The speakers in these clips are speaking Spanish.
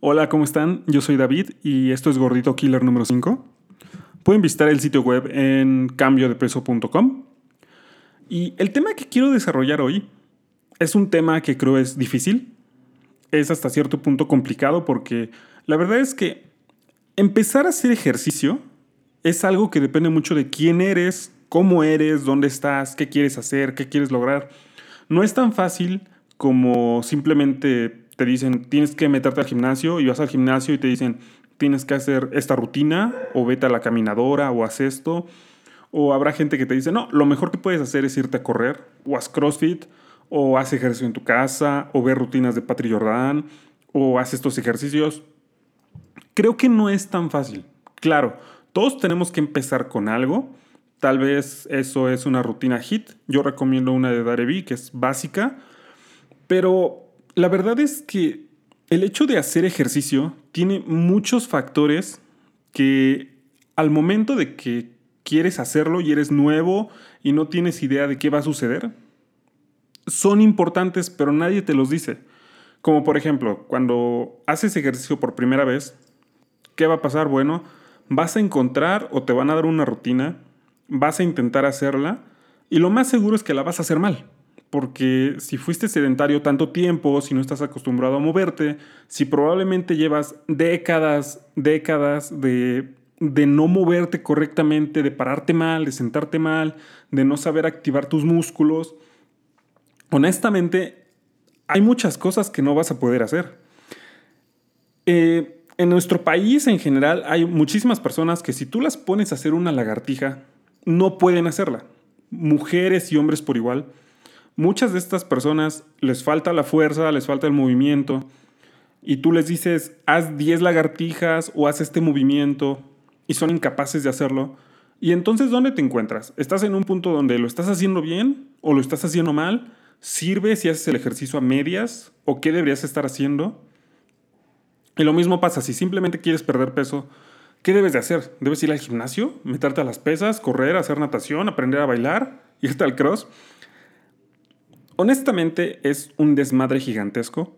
Hola, ¿cómo están? Yo soy David y esto es Gordito Killer número 5. Pueden visitar el sitio web en cambiodepeso.com. Y el tema que quiero desarrollar hoy es un tema que creo es difícil. Es hasta cierto punto complicado porque la verdad es que empezar a hacer ejercicio es algo que depende mucho de quién eres, cómo eres, dónde estás, qué quieres hacer, qué quieres lograr. No es tan fácil como simplemente te dicen, tienes que meterte al gimnasio y vas al gimnasio y te dicen, tienes que hacer esta rutina o vete a la caminadora o haz esto. O habrá gente que te dice, no, lo mejor que puedes hacer es irte a correr o haz CrossFit o haz ejercicio en tu casa o ve rutinas de Patrick Jordan o haz estos ejercicios. Creo que no es tan fácil. Claro, todos tenemos que empezar con algo. Tal vez eso es una rutina HIT. Yo recomiendo una de Darevi que es básica. Pero la verdad es que el hecho de hacer ejercicio tiene muchos factores que al momento de que quieres hacerlo y eres nuevo y no tienes idea de qué va a suceder, son importantes, pero nadie te los dice. Como por ejemplo, cuando haces ejercicio por primera vez, ¿qué va a pasar? Bueno, vas a encontrar o te van a dar una rutina, vas a intentar hacerla y lo más seguro es que la vas a hacer mal porque si fuiste sedentario tanto tiempo, si no estás acostumbrado a moverte, si probablemente llevas décadas, décadas de, de no moverte correctamente, de pararte mal, de sentarte mal, de no saber activar tus músculos, honestamente hay muchas cosas que no vas a poder hacer. Eh, en nuestro país en general hay muchísimas personas que si tú las pones a hacer una lagartija, no pueden hacerla. Mujeres y hombres por igual muchas de estas personas les falta la fuerza, les falta el movimiento, y tú les dices, haz 10 lagartijas o haz este movimiento, y son incapaces de hacerlo. Y entonces, ¿dónde te encuentras? ¿Estás en un punto donde lo estás haciendo bien o lo estás haciendo mal? ¿Sirve si haces el ejercicio a medias? ¿O qué deberías estar haciendo? Y lo mismo pasa, si simplemente quieres perder peso, ¿qué debes de hacer? ¿Debes ir al gimnasio? ¿Meterte a las pesas? ¿Correr? ¿Hacer natación? ¿Aprender a bailar? ¿Irte al cross? Honestamente es un desmadre gigantesco.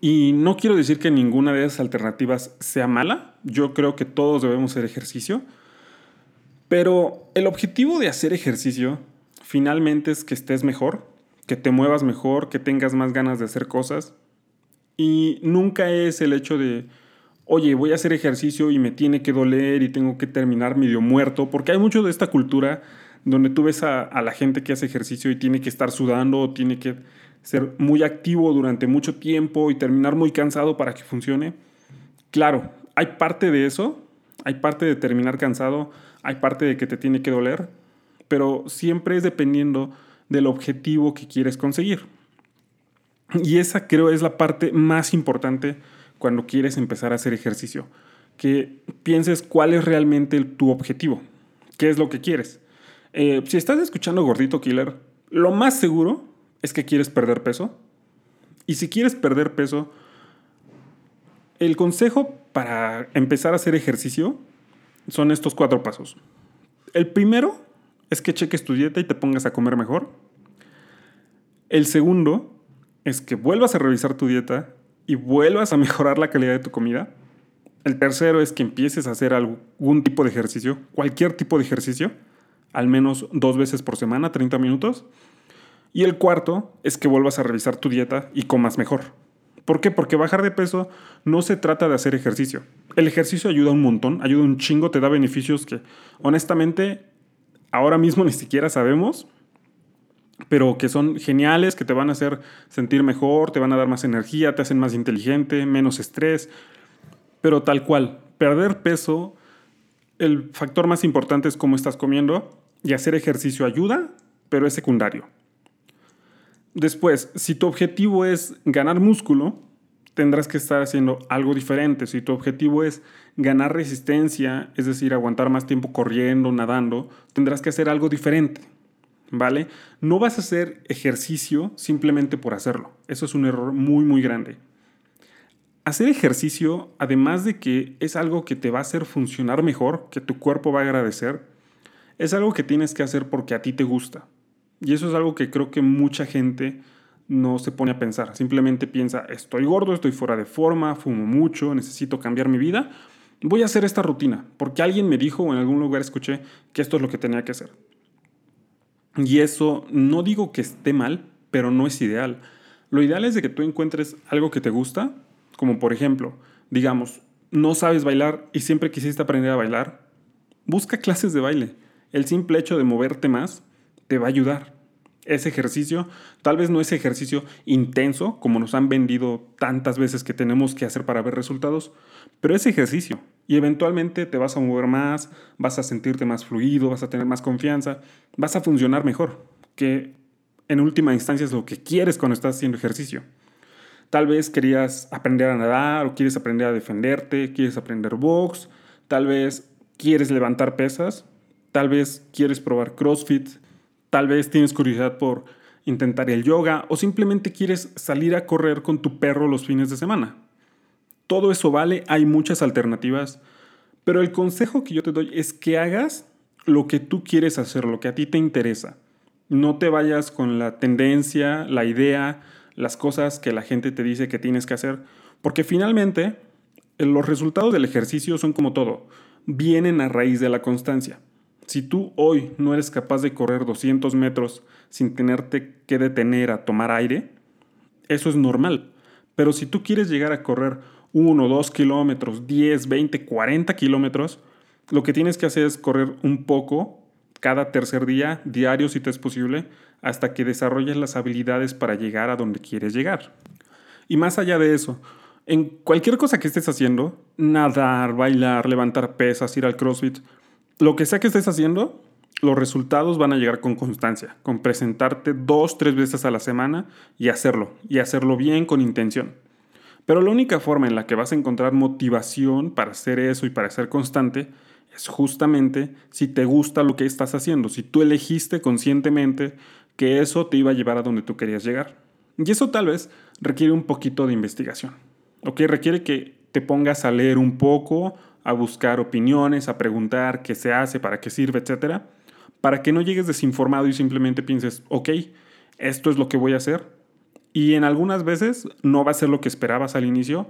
Y no quiero decir que ninguna de esas alternativas sea mala. Yo creo que todos debemos hacer ejercicio. Pero el objetivo de hacer ejercicio finalmente es que estés mejor, que te muevas mejor, que tengas más ganas de hacer cosas. Y nunca es el hecho de, oye, voy a hacer ejercicio y me tiene que doler y tengo que terminar medio muerto, porque hay mucho de esta cultura donde tú ves a, la gente que hace ejercicio y tiene que estar sudando, tiene que ser muy activo durante mucho tiempo y terminar muy cansado para que funcione. Claro, hay parte de eso, hay parte de terminar cansado, hay parte de que te tiene que doler, pero siempre es dependiendo del objetivo que quieres conseguir. Y esa creo es la parte más importante cuando quieres empezar a hacer ejercicio, que pienses cuál es realmente tu objetivo, qué es lo que quieres. Eh, si estás escuchando Gordito Killer, lo más seguro es que quieres perder peso. Y si quieres perder peso, el consejo para empezar a hacer ejercicio son estos cuatro pasos. El primero es que cheques tu dieta y te pongas a comer mejor. El segundo es que vuelvas a revisar tu dieta y vuelvas a mejorar la calidad de tu comida. El tercero es que empieces a hacer algún tipo de ejercicio, cualquier tipo de ejercicio al menos dos veces por semana, 30 minutos. Y el cuarto es que vuelvas a revisar tu dieta y comas mejor. ¿Por qué? Porque bajar de peso no se trata de hacer ejercicio. El ejercicio ayuda un montón, ayuda un chingo, te da beneficios que honestamente ahora mismo ni siquiera sabemos, pero que son geniales, que te van a hacer sentir mejor, te van a dar más energía, te hacen más inteligente, menos estrés. Pero tal cual, perder peso, el factor más importante es cómo estás comiendo y hacer ejercicio ayuda, pero es secundario. Después, si tu objetivo es ganar músculo, tendrás que estar haciendo algo diferente. Si tu objetivo es ganar resistencia, es decir, aguantar más tiempo corriendo, nadando, tendrás que hacer algo diferente. ¿Vale? No vas a hacer ejercicio simplemente por hacerlo. Eso es un error muy, muy grande. Hacer ejercicio, además de que es algo que te va a hacer funcionar mejor, que tu cuerpo va a agradecer, es algo que tienes que hacer porque a ti te gusta. Y eso es algo que creo que mucha gente no se pone a pensar, simplemente piensa, estoy gordo, estoy fuera de forma, fumo mucho, necesito cambiar mi vida, voy a hacer esta rutina, porque alguien me dijo o en algún lugar escuché que esto es lo que tenía que hacer. Y eso no digo que esté mal, pero no es ideal. Lo ideal es de que tú encuentres algo que te gusta, como por ejemplo, digamos, no sabes bailar y siempre quisiste aprender a bailar, busca clases de baile. El simple hecho de moverte más te va a ayudar. Ese ejercicio, tal vez no es ejercicio intenso, como nos han vendido tantas veces que tenemos que hacer para ver resultados, pero es ejercicio. Y eventualmente te vas a mover más, vas a sentirte más fluido, vas a tener más confianza, vas a funcionar mejor, que en última instancia es lo que quieres cuando estás haciendo ejercicio. Tal vez querías aprender a nadar o quieres aprender a defenderte, quieres aprender box, tal vez quieres levantar pesas, tal vez quieres probar CrossFit, tal vez tienes curiosidad por intentar el yoga o simplemente quieres salir a correr con tu perro los fines de semana. Todo eso vale, hay muchas alternativas, pero el consejo que yo te doy es que hagas lo que tú quieres hacer, lo que a ti te interesa. No te vayas con la tendencia, la idea, las cosas que la gente te dice que tienes que hacer, porque finalmente los resultados del ejercicio son como todo, vienen a raíz de la constancia. Si tú hoy no eres capaz de correr 200 metros sin tenerte que detener a tomar aire, eso es normal. Pero si tú quieres llegar a correr 1, 2 kilómetros, 10, 20, 40 kilómetros, lo que tienes que hacer es correr un poco cada tercer día, diario si te es posible, hasta que desarrolles las habilidades para llegar a donde quieres llegar. Y más allá de eso, en cualquier cosa que estés haciendo, nadar, bailar, levantar pesas, ir al CrossFit, lo que sea que estés haciendo, los resultados van a llegar con constancia, con presentarte dos, tres veces a la semana y hacerlo, y hacerlo bien con intención. Pero la única forma en la que vas a encontrar motivación para hacer eso y para ser constante es justamente si te gusta lo que estás haciendo, si tú elegiste conscientemente que eso te iba a llevar a donde tú querías llegar. Y eso tal vez requiere un poquito de investigación. ¿ok? Requiere que te pongas a leer un poco, a buscar opiniones, a preguntar qué se hace, para qué sirve, etcétera, para que no llegues desinformado y simplemente pienses, ok, esto es lo que voy a hacer. Y en algunas veces no va a ser lo que esperabas al inicio,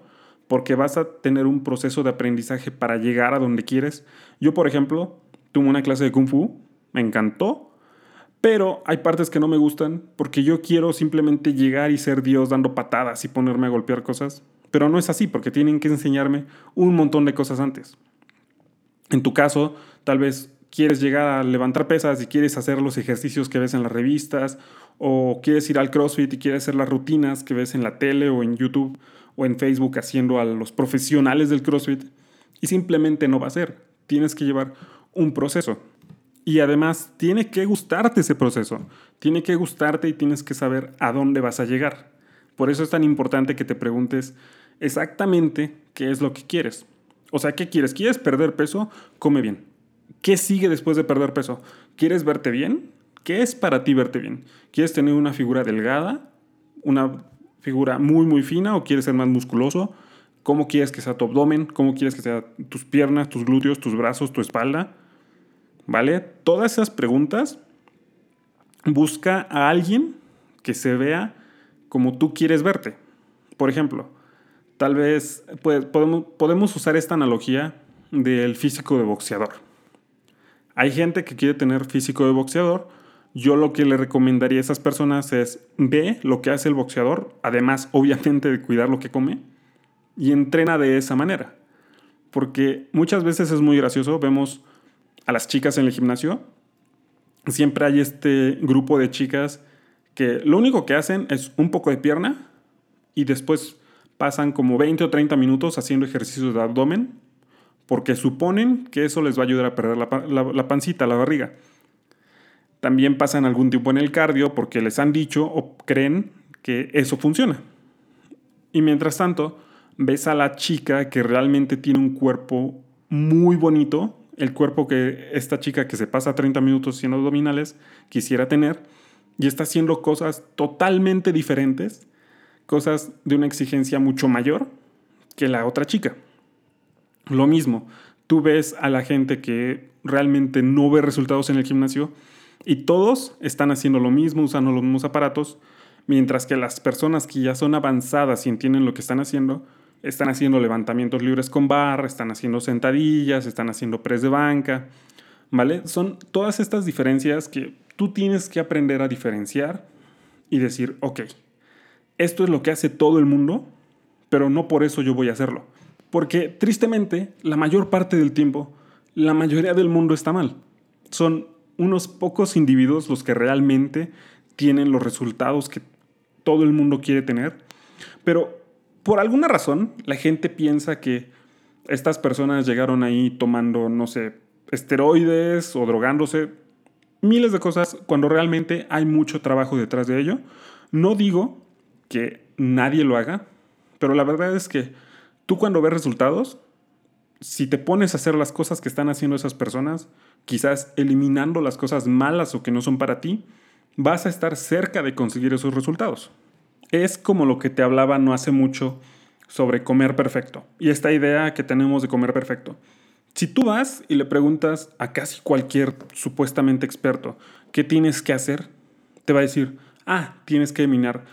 porque vas a tener un proceso de aprendizaje para llegar a donde quieres. Yo, por ejemplo, tuve una clase de kung fu, me encantó, pero hay partes que no me gustan porque yo quiero simplemente llegar y ser Dios dando patadas y ponerme a golpear cosas. Pero no es así, porque tienen que enseñarme un montón de cosas antes. En tu caso, tal vez quieres llegar a levantar pesas y quieres hacer los ejercicios que ves en las revistas, o quieres ir al CrossFit y quieres hacer las rutinas que ves en la tele o en YouTube o en Facebook haciendo a los profesionales del CrossFit, y simplemente no va a ser. Tienes que llevar un proceso. Y además tiene que gustarte ese proceso. Tiene que gustarte y tienes que saber a dónde vas a llegar. Por eso es tan importante que te preguntes exactamente qué es lo que quieres. O sea, ¿qué quieres? ¿Quieres perder peso? Come bien. ¿Qué sigue después de perder peso? ¿Quieres verte bien? ¿Qué es para ti verte bien? ¿Quieres tener una figura delgada? ¿Una figura muy, muy fina? ¿O quieres ser más musculoso? ¿Cómo quieres que sea tu abdomen? ¿Cómo quieres que sea tus piernas, tus glúteos, tus brazos, tu espalda? ¿Vale? Todas esas preguntas busca a alguien que se vea como tú quieres verte. Por ejemplo, Tal vez podemos, podemos usar esta analogía del físico de boxeador. Hay gente que quiere tener físico de boxeador. Yo lo que le recomendaría a esas personas es ve lo que hace el boxeador, además obviamente de cuidar lo que come, y entrena de esa manera. Porque muchas veces es muy gracioso, vemos a las chicas en el gimnasio, siempre hay este grupo de chicas que lo único que hacen es un poco de pierna y después pasan como 20 o 30 minutos haciendo ejercicios de abdomen porque suponen que eso les va a ayudar a perder la, pancita, la barriga. También pasan algún tiempo en el cardio porque les han dicho o creen que eso funciona. Y mientras tanto, ves a la chica que realmente tiene un cuerpo muy bonito, el cuerpo que esta chica que se pasa 30 minutos haciendo abdominales quisiera tener, y está haciendo cosas totalmente diferentes cosas de una exigencia mucho mayor que la otra chica. Lo mismo, tú ves a la gente que realmente no ve resultados en el gimnasio y todos están haciendo lo mismo, usando los mismos aparatos, Mientras que las personas que ya son avanzadas y entienden lo que están haciendo, están haciendo levantamientos libres con barra, están haciendo sentadillas, están haciendo press de banca, ¿vale? Son todas estas diferencias que tú tienes que aprender a diferenciar y decir, ok, esto es lo que hace todo el mundo, pero no por eso yo voy a hacerlo. Porque tristemente, la mayor parte del tiempo, la mayoría del mundo está mal. Son unos pocos individuos los que realmente tienen los resultados que todo el mundo quiere tener, pero por alguna razón la gente piensa que estas personas llegaron ahí tomando, no sé, esteroides o drogándose, miles de cosas, cuando realmente hay mucho trabajo detrás de ello. No digo que nadie lo haga, pero la verdad es que tú cuando ves resultados, si te pones a hacer las cosas que están haciendo esas personas, quizás eliminando las cosas malas o que no son para ti, vas a estar cerca de conseguir esos resultados. Es como lo que te hablaba no hace mucho sobre comer perfecto y esta idea que tenemos de comer perfecto. Si tú vas y le preguntas a casi cualquier supuestamente experto qué tienes que hacer, te va a decir, ah, tienes que eliminar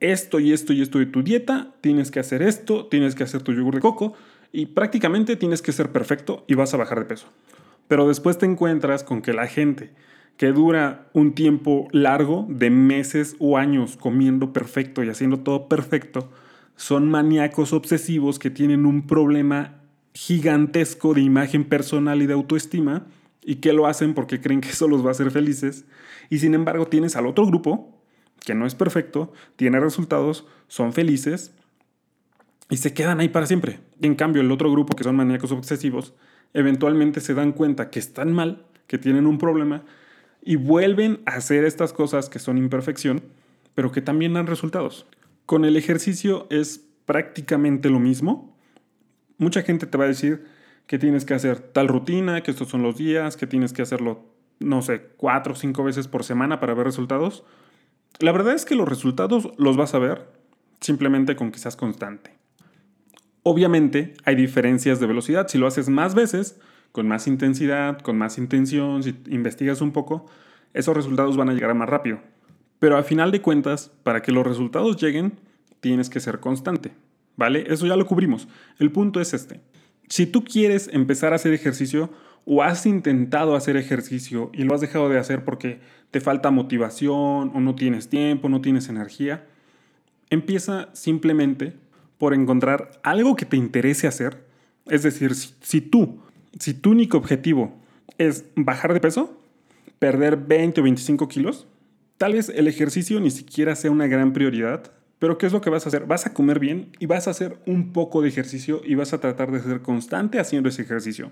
esto y esto y esto de tu dieta, tienes que hacer esto, tienes que hacer tu yogur de coco y prácticamente tienes que ser perfecto y vas a bajar de peso. Pero después te encuentras con que la gente que dura un tiempo largo de meses o años comiendo perfecto y haciendo todo perfecto, son maníacos obsesivos que tienen un problema gigantesco de imagen personal y de autoestima y que lo hacen porque creen que eso los va a hacer felices. Y sin embargo tienes al otro grupo, que no es perfecto, tiene resultados, son felices y se quedan ahí para siempre. Y en cambio el otro grupo, que son maníacos obsesivos, eventualmente se dan cuenta que están mal, que tienen un problema y vuelven a hacer estas cosas que son imperfección, pero que también dan resultados. Con el ejercicio es prácticamente lo mismo. Mucha gente te va a decir que tienes que hacer tal rutina, que estos son los días, que tienes que hacerlo, no sé, cuatro o cinco veces por semana para ver resultados. La verdad es que los resultados los vas a ver simplemente con que seas constante. Obviamente hay diferencias de velocidad. Si lo haces más veces, con más intensidad, con más intención, si investigas un poco, esos resultados van a llegar más rápido. Pero a final de cuentas, para que los resultados lleguen, tienes que ser constante, ¿vale? Eso ya lo cubrimos. El punto es este. Si tú quieres empezar a hacer ejercicio o has intentado hacer ejercicio y lo has dejado de hacer porque te falta motivación o no tienes tiempo, no tienes energía, empieza simplemente por encontrar algo que te interese hacer. Es decir, si, tú si tu único objetivo es bajar de peso, perder 20 o 25 kilos, tal vez el ejercicio ni siquiera sea una gran prioridad, pero ¿qué es lo que vas a hacer? Vas a comer bien y vas a hacer un poco de ejercicio y vas a tratar de ser constante haciendo ese ejercicio.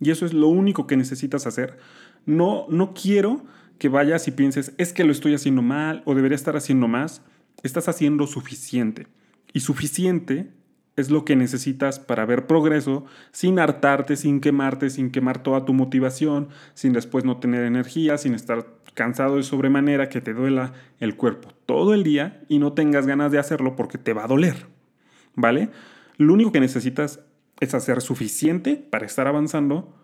Y eso es lo único que necesitas hacer. No, no quiero que vayas y pienses, es que lo estoy haciendo mal o debería estar haciendo más. Estás haciendo suficiente. Y suficiente es lo que necesitas para ver progreso sin hartarte, sin quemarte, sin quemar toda tu motivación, sin después no tener energía, sin estar cansado de sobremanera, que te duela el cuerpo todo el día y no tengas ganas de hacerlo porque te va a doler. ¿Vale? Lo único que necesitas es hacer suficiente para estar avanzando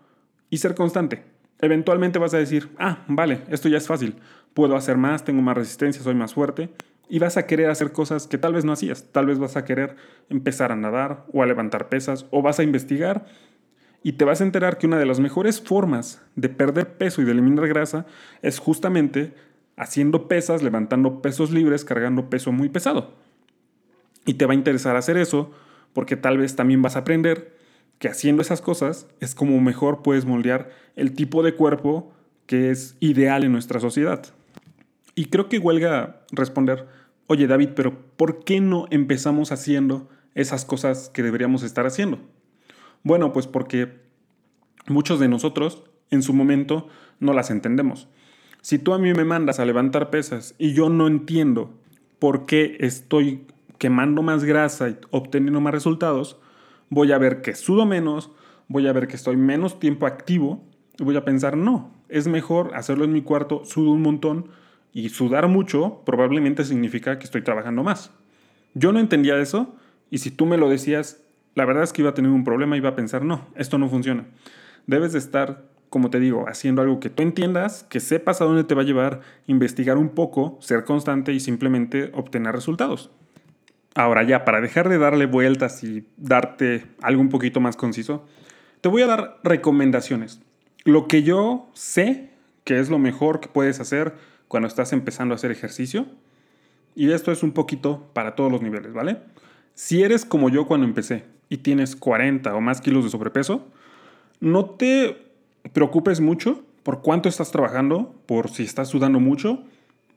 y ser constante. Eventualmente vas a decir, ah, vale, esto ya es fácil, puedo hacer más, tengo más resistencia, soy más fuerte, y vas a querer hacer cosas que tal vez no hacías. Tal vez vas a querer empezar a nadar o a levantar pesas o vas a investigar y te vas a enterar que una de las mejores formas de perder peso y de eliminar grasa es justamente haciendo pesas, levantando pesos libres, cargando peso muy pesado. Y te va a interesar hacer eso porque tal vez también vas a aprender que haciendo esas cosas es como mejor puedes moldear el tipo de cuerpo que es ideal en nuestra sociedad. Y creo que huelga responder, oye David, pero ¿por qué no empezamos haciendo esas cosas que deberíamos estar haciendo? Bueno, pues porque muchos de nosotros en su momento no las entendemos. Si tú a mí me mandas a levantar pesas y yo no entiendo por qué estoy quemando más grasa y obteniendo más resultados, voy a ver que sudo menos, voy a ver que estoy menos tiempo activo y voy a pensar, no, es mejor hacerlo en mi cuarto, sudo un montón, y sudar mucho probablemente significa que estoy trabajando más. Yo no entendía eso y si tú me lo decías, la verdad es que iba a tener un problema, iba a pensar, no, esto no funciona. Debes de estar como te digo, haciendo algo que tú entiendas, que sepas a dónde te va a llevar, investigar un poco, ser constante y simplemente obtener resultados. Ahora ya, para dejar de darle vueltas y darte algo un poquito más conciso, te voy a dar recomendaciones. Lo que yo sé que es lo mejor que puedes hacer cuando estás empezando a hacer ejercicio. Y esto es un poquito para todos los niveles, ¿vale? Si eres como yo cuando empecé y tienes 40 o más kilos de sobrepeso, no te preocupes mucho por cuánto estás trabajando, por si estás sudando mucho.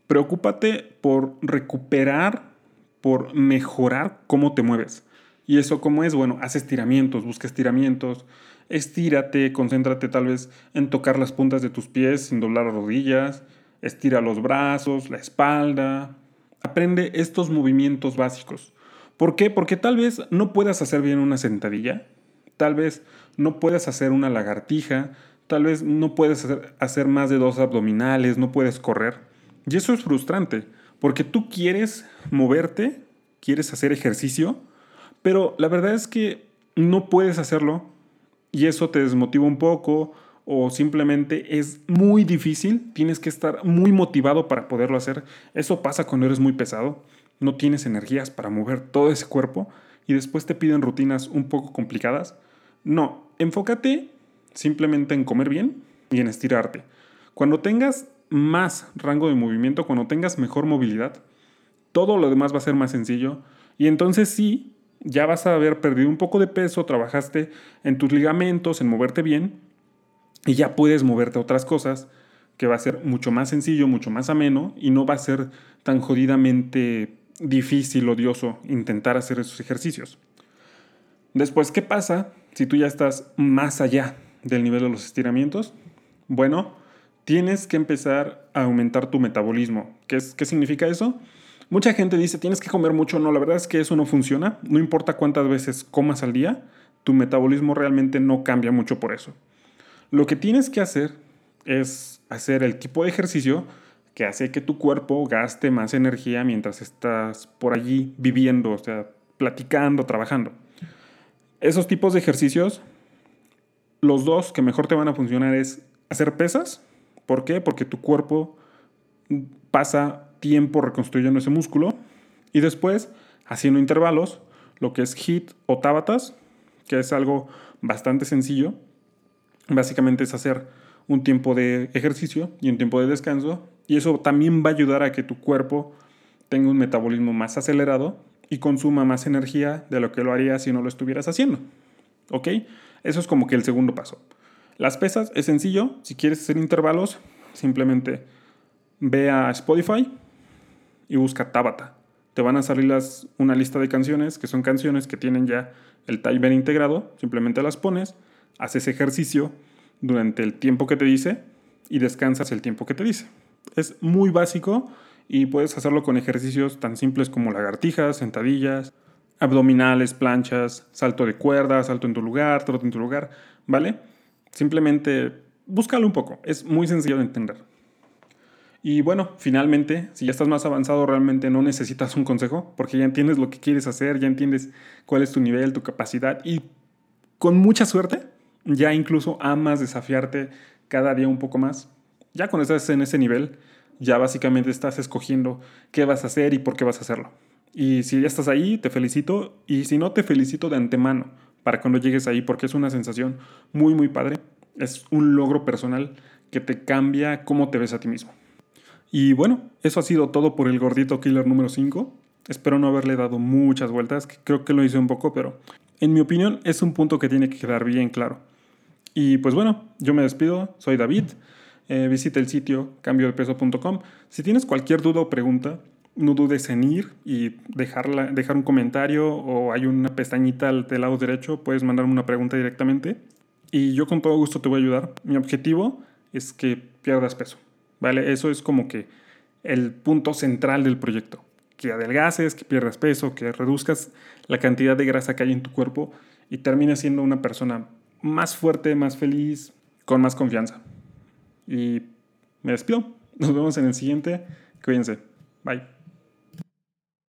Preocúpate por recuperar, por mejorar cómo te mueves. ¿Y eso cómo es? Bueno, haz estiramientos, busca estiramientos, estírate, concéntrate tal vez en tocar las puntas de tus pies sin doblar las rodillas, estira los brazos, la espalda. Aprende estos movimientos básicos. ¿Por qué? Porque tal vez no puedas hacer bien una sentadilla, tal vez no puedas hacer una lagartija, tal vez no puedes hacer, más de dos abdominales, no puedes correr. Y eso es frustrante, porque tú quieres moverte, quieres hacer ejercicio, pero la verdad es que no puedes hacerlo y eso te desmotiva un poco o simplemente es muy difícil, tienes que estar muy motivado para poderlo hacer. Eso pasa cuando eres muy pesado, no tienes energías para mover todo ese cuerpo y después te piden rutinas un poco complicadas. No, enfócate simplemente en comer bien y en estirarte. Cuando tengas más rango de movimiento, cuando tengas mejor movilidad, todo lo demás va a ser más sencillo y entonces sí, ya vas a haber perdido un poco de peso, trabajaste en tus ligamentos, en moverte bien y ya puedes moverte a otras cosas que va a ser mucho más sencillo, mucho más ameno y no va a ser tan jodidamente difícil, odioso intentar hacer esos ejercicios. Después, ¿qué pasa si tú ya estás más allá del nivel de los estiramientos? Bueno, tienes que empezar a aumentar tu metabolismo. ¿Qué, es, qué significa eso? Mucha gente dice, tienes que comer mucho. No, la verdad es que eso no funciona. No importa cuántas veces comas al día, tu metabolismo realmente no cambia mucho por eso. Lo que tienes que hacer es hacer el tipo de ejercicio que hace que tu cuerpo gaste más energía mientras estás por allí viviendo, o sea, platicando, trabajando. Esos tipos de ejercicios, los dos que mejor te van a funcionar es hacer pesas. ¿Por qué? Porque tu cuerpo pasa tiempo reconstruyendo ese músculo y después haciendo intervalos, lo que es HIT o tabatas, que es algo bastante sencillo. Básicamente es hacer un tiempo de ejercicio y un tiempo de descanso y eso también va a ayudar a que tu cuerpo tenga un metabolismo más acelerado y consuma más energía de lo que lo haría si no lo estuvieras haciendo. ¿Ok? Eso es como que el segundo paso. Las pesas es sencillo, si quieres hacer intervalos, simplemente ve a Spotify y busca Tabata. Te van a salir las, una lista de canciones que son canciones que tienen ya el timer integrado, simplemente las pones, haces ejercicio durante el tiempo que te dice y descansas el tiempo que te dice. Es muy básico y puedes hacerlo con ejercicios tan simples como lagartijas, sentadillas, abdominales, planchas, salto de cuerda, salto en tu lugar, trote en tu lugar, ¿vale? Simplemente búscalo un poco, es muy sencillo de entender. Y bueno, finalmente, si ya estás más avanzado, realmente no necesitas un consejo, porque ya entiendes lo que quieres hacer, ya entiendes cuál es tu nivel, tu capacidad, y con mucha suerte, ya incluso amas desafiarte cada día un poco más. Ya cuando estás en ese nivel, ya básicamente estás escogiendo qué vas a hacer y por qué vas a hacerlo. Y si ya estás ahí, te felicito, y si no, te felicito de antemano para cuando llegues ahí, porque es una sensación muy, muy padre. Es un logro personal que te cambia cómo te ves a ti mismo. Y bueno, eso ha sido todo por el gordito killer número 5. Espero no haberle dado muchas vueltas, creo que lo hice un poco, pero en mi opinión es un punto que tiene que quedar bien claro. Y pues bueno, yo me despido, soy David, eh, visita el sitio cambiodepeso.com. Si tienes cualquier duda o pregunta, no dudes en ir y dejarla, dejar un comentario o hay una pestañita del lado derecho, puedes mandarme una pregunta directamente y yo con todo gusto te voy a ayudar. Mi objetivo es que pierdas peso. ¿vale? Eso es como que el punto central del proyecto. Que adelgaces, que pierdas peso, que reduzcas la cantidad de grasa que hay en tu cuerpo y termines siendo una persona más fuerte, más feliz, con más confianza. Y me despido. Nos vemos en el siguiente. Cuídense. Bye.